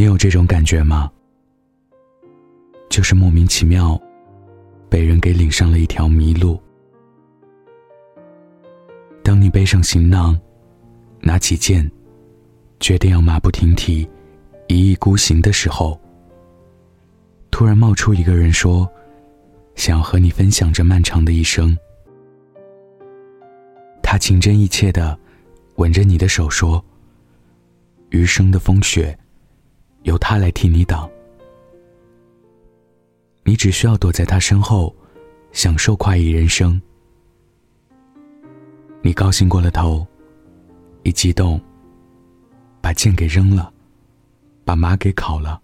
你有这种感觉吗？就是莫名其妙，被人给领上了一条迷路。当你背上行囊，拿起剑，决定要马不停蹄、一意孤行的时候，突然冒出一个人说：“想要和你分享这漫长的一生。”他情真意切的吻着你的手说：“余生的风雪。”由他来替你挡，你只需要躲在他身后，享受快意人生。你高兴过了头，一激动，把剑给扔了，把马给烤了。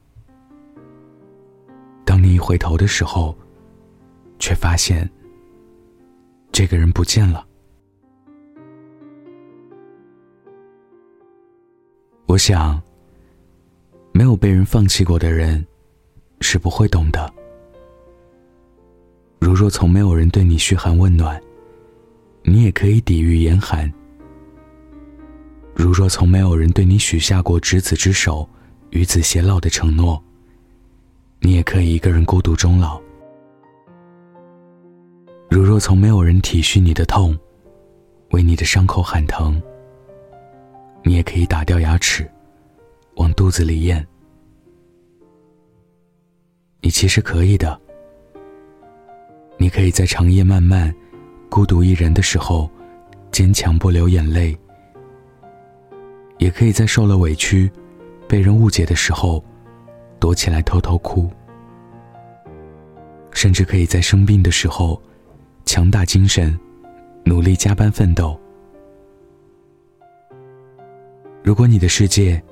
当你一回头的时候，却发现这个人不见了。我想。没有被人放弃过的人，是不会懂的。如若从没有人对你嘘寒问暖，你也可以抵御严寒；如若从没有人对你许下过执子之手、与子偕老的承诺，你也可以一个人孤独终老；如若从没有人体恤你的痛，为你的伤口喊疼，你也可以打掉牙齿。往肚子里咽，你其实可以的。你可以在长夜漫漫、孤独一人的时候，坚强不流眼泪；也可以在受了委屈、被人误解的时候，躲起来偷偷哭；甚至可以在生病的时候，强大精神，努力加班奋斗。如果你的世界，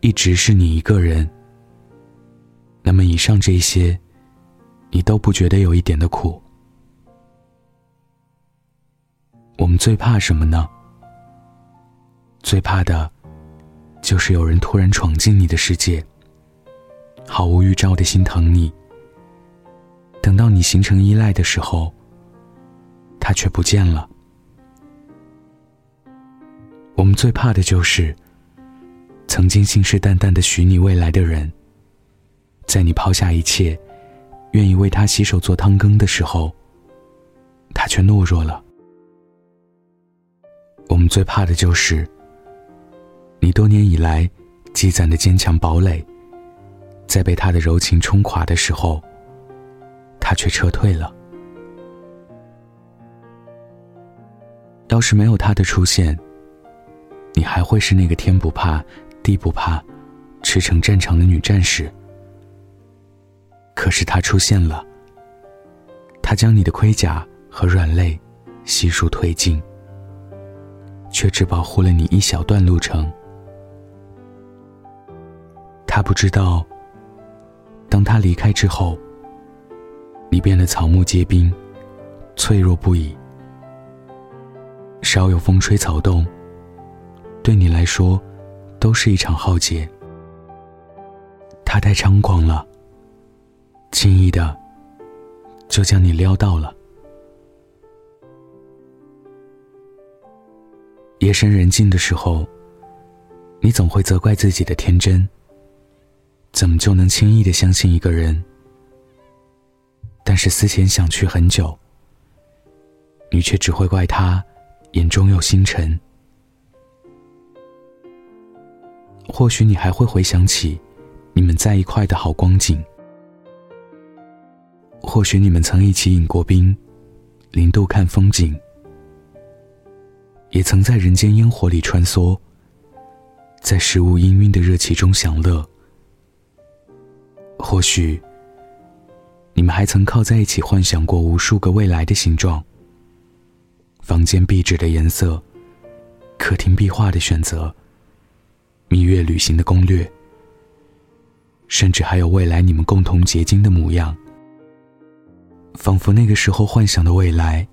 一直是你一个人，那么以上这些，你都不觉得有一点的苦。我们最怕什么呢？最怕的，就是有人突然闯进你的世界，毫无预兆的心疼你。等到你形成依赖的时候，他却不见了。我们最怕的就是。曾经信誓旦旦的许你未来的人，在你抛下一切，愿意为他洗手做汤羹的时候，他却懦弱了。我们最怕的就是，你多年以来积攒的坚强堡垒，在被他的柔情冲垮的时候，他却撤退了。要是没有他的出现，你还会是那个天不怕。地不怕，驰骋战场的女战士。可是她出现了，她将你的盔甲和软肋悉数推进，却只保护了你一小段路程。他不知道，当他离开之后，你变得草木皆兵，脆弱不已。稍有风吹草动，对你来说。都是一场浩劫。他太猖狂了，轻易的就将你撩到了。夜深人静的时候，你总会责怪自己的天真，怎么就能轻易的相信一个人？但是思前想去很久，你却只会怪他眼中有星辰。或许你还会回想起你们在一块的好光景，或许你们曾一起饮过冰，零度看风景，也曾在人间烟火里穿梭，在食物氤氲的热气中享乐。或许你们还曾靠在一起幻想过无数个未来的形状，房间壁纸的颜色，客厅壁画的选择。蜜月旅行的攻略，甚至还有未来你们共同结晶的模样，仿佛那个时候幻想的未来，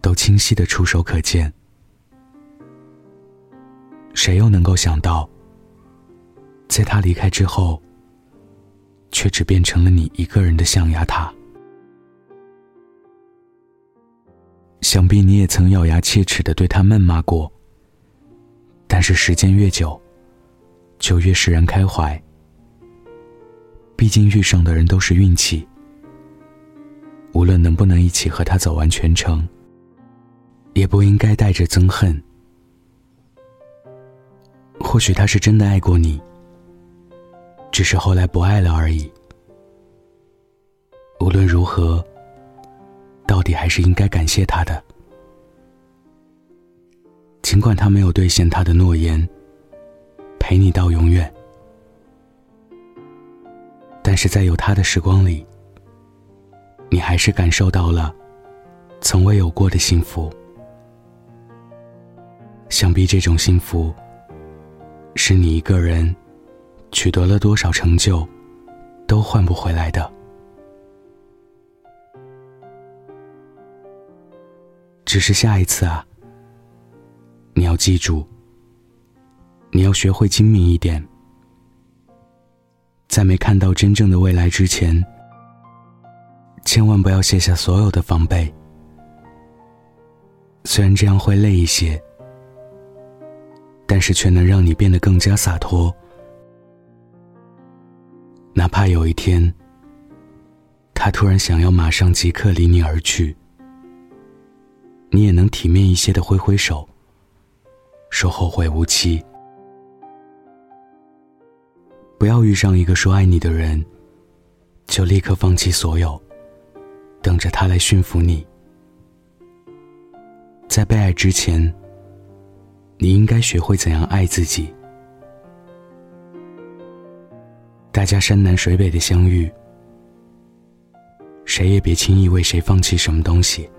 都清晰的触手可见。谁又能够想到，在他离开之后，却只变成了你一个人的象牙塔？想必你也曾咬牙切齿的对他谩骂过，但是时间越久。就越释然开怀，毕竟遇上的人都是运气。无论能不能一起和他走完全程，也不应该带着憎恨。或许他是真的爱过你，只是后来不爱了而已。无论如何，到底还是应该感谢他的。尽管他没有兑现他的诺言，陪你到永远，但是在有他的时光里，你还是感受到了从未有过的幸福。想必这种幸福，是你一个人取得了多少成就，都换不回来的。只是下一次啊，你要记住，你要学会精明一点，在没看到真正的未来之前，千万不要卸下所有的防备。虽然这样会累一些，但是却能让你变得更加洒脱。哪怕有一天，他突然想要马上即刻离你而去。你也能体面一些的挥挥手，说后会无期。不要遇上一个说爱你的人，就立刻放弃所有，等着他来驯服你。在被爱之前，你应该学会怎样爱自己。大家山南水北的相遇，谁也别轻易为谁放弃什么东西。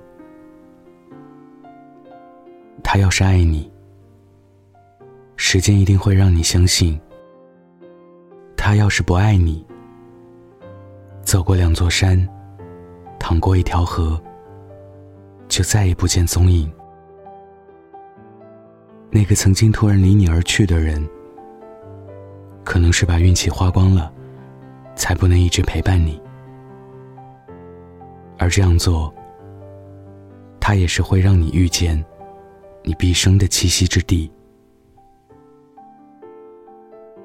他要是爱你，时间一定会让你相信；他要是不爱你，走过两座山，淌过一条河，就再也不见踪影。那个曾经突然离你而去的人，可能是把运气花光了，才不能一直陪伴你。而这样做，他也是会让你遇见。你毕生的栖息之地，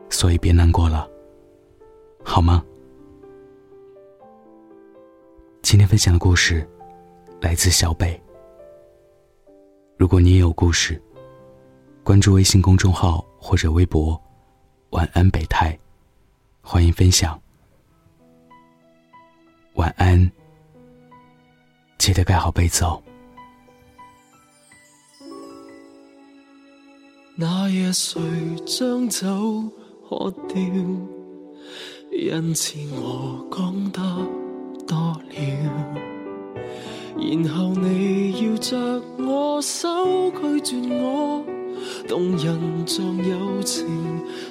所以别难过了，好吗？今天分享的故事来自小北。如果你也有故事，关注微信公众号或者微博“晚安北太”，欢迎分享。晚安，记得盖好被子哦。那夜谁将酒喝掉？因此我讲得多了，然后你摇着我手拒绝我，动人像有情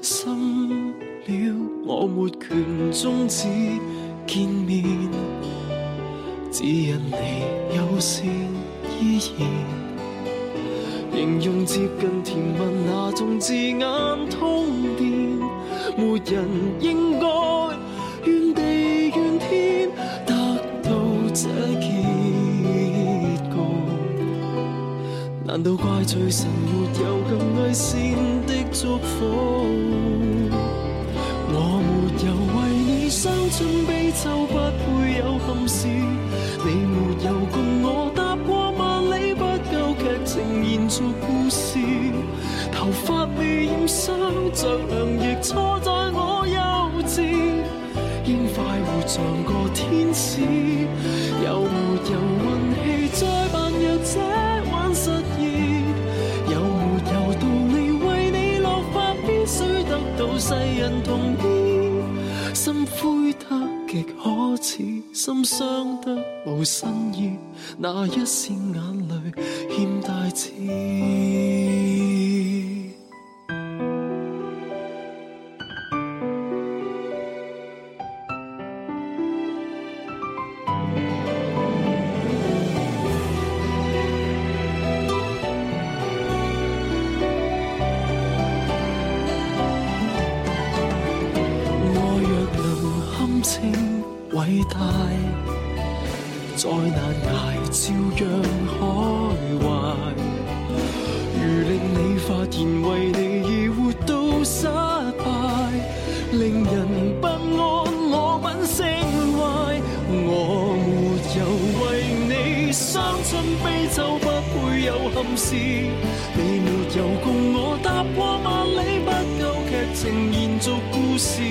深了，我没权终止见面，只因你友善依然。形容接近甜蜜那种字眼通电，没人应该怨地怨天得到这结局。难道怪罪神没有更伪善的祝福？我没有为你伤春悲秋，不配有憾事，你没有共我，够剧情延续。头发未染伤，着凉亦错在我幼稚。应快活像个天使，有没有运气再扮弱者玩失意？有没有道理为你落发必须得到世人同意？心灰可耻，心伤得无新意，那一线眼泪欠大志。伟大，再难挨照样开怀。如令你发现为你而活到失败，令人不安，我品性坏，我没有为你伤春悲秋，不会有憾事。你没有共我踏过万里，不够剧情延续故事。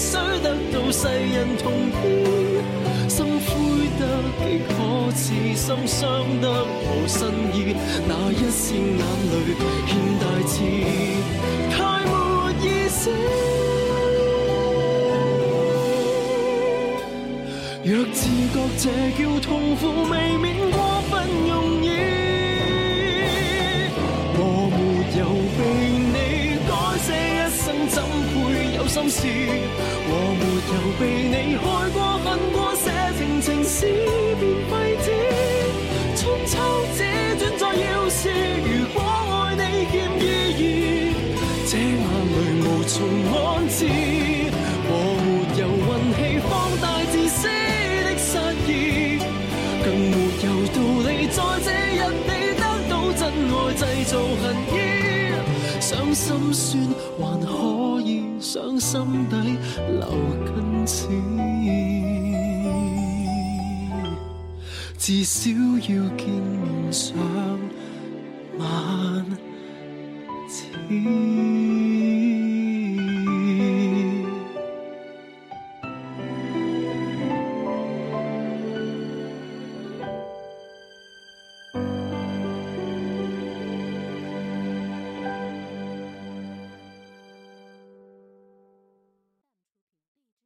须得到世人同意，心灰得极可耻，心伤得无新意，那一线眼泪欠大志，太没意思。若自觉这叫痛苦，未免过。心底留根刺至少要见面上万次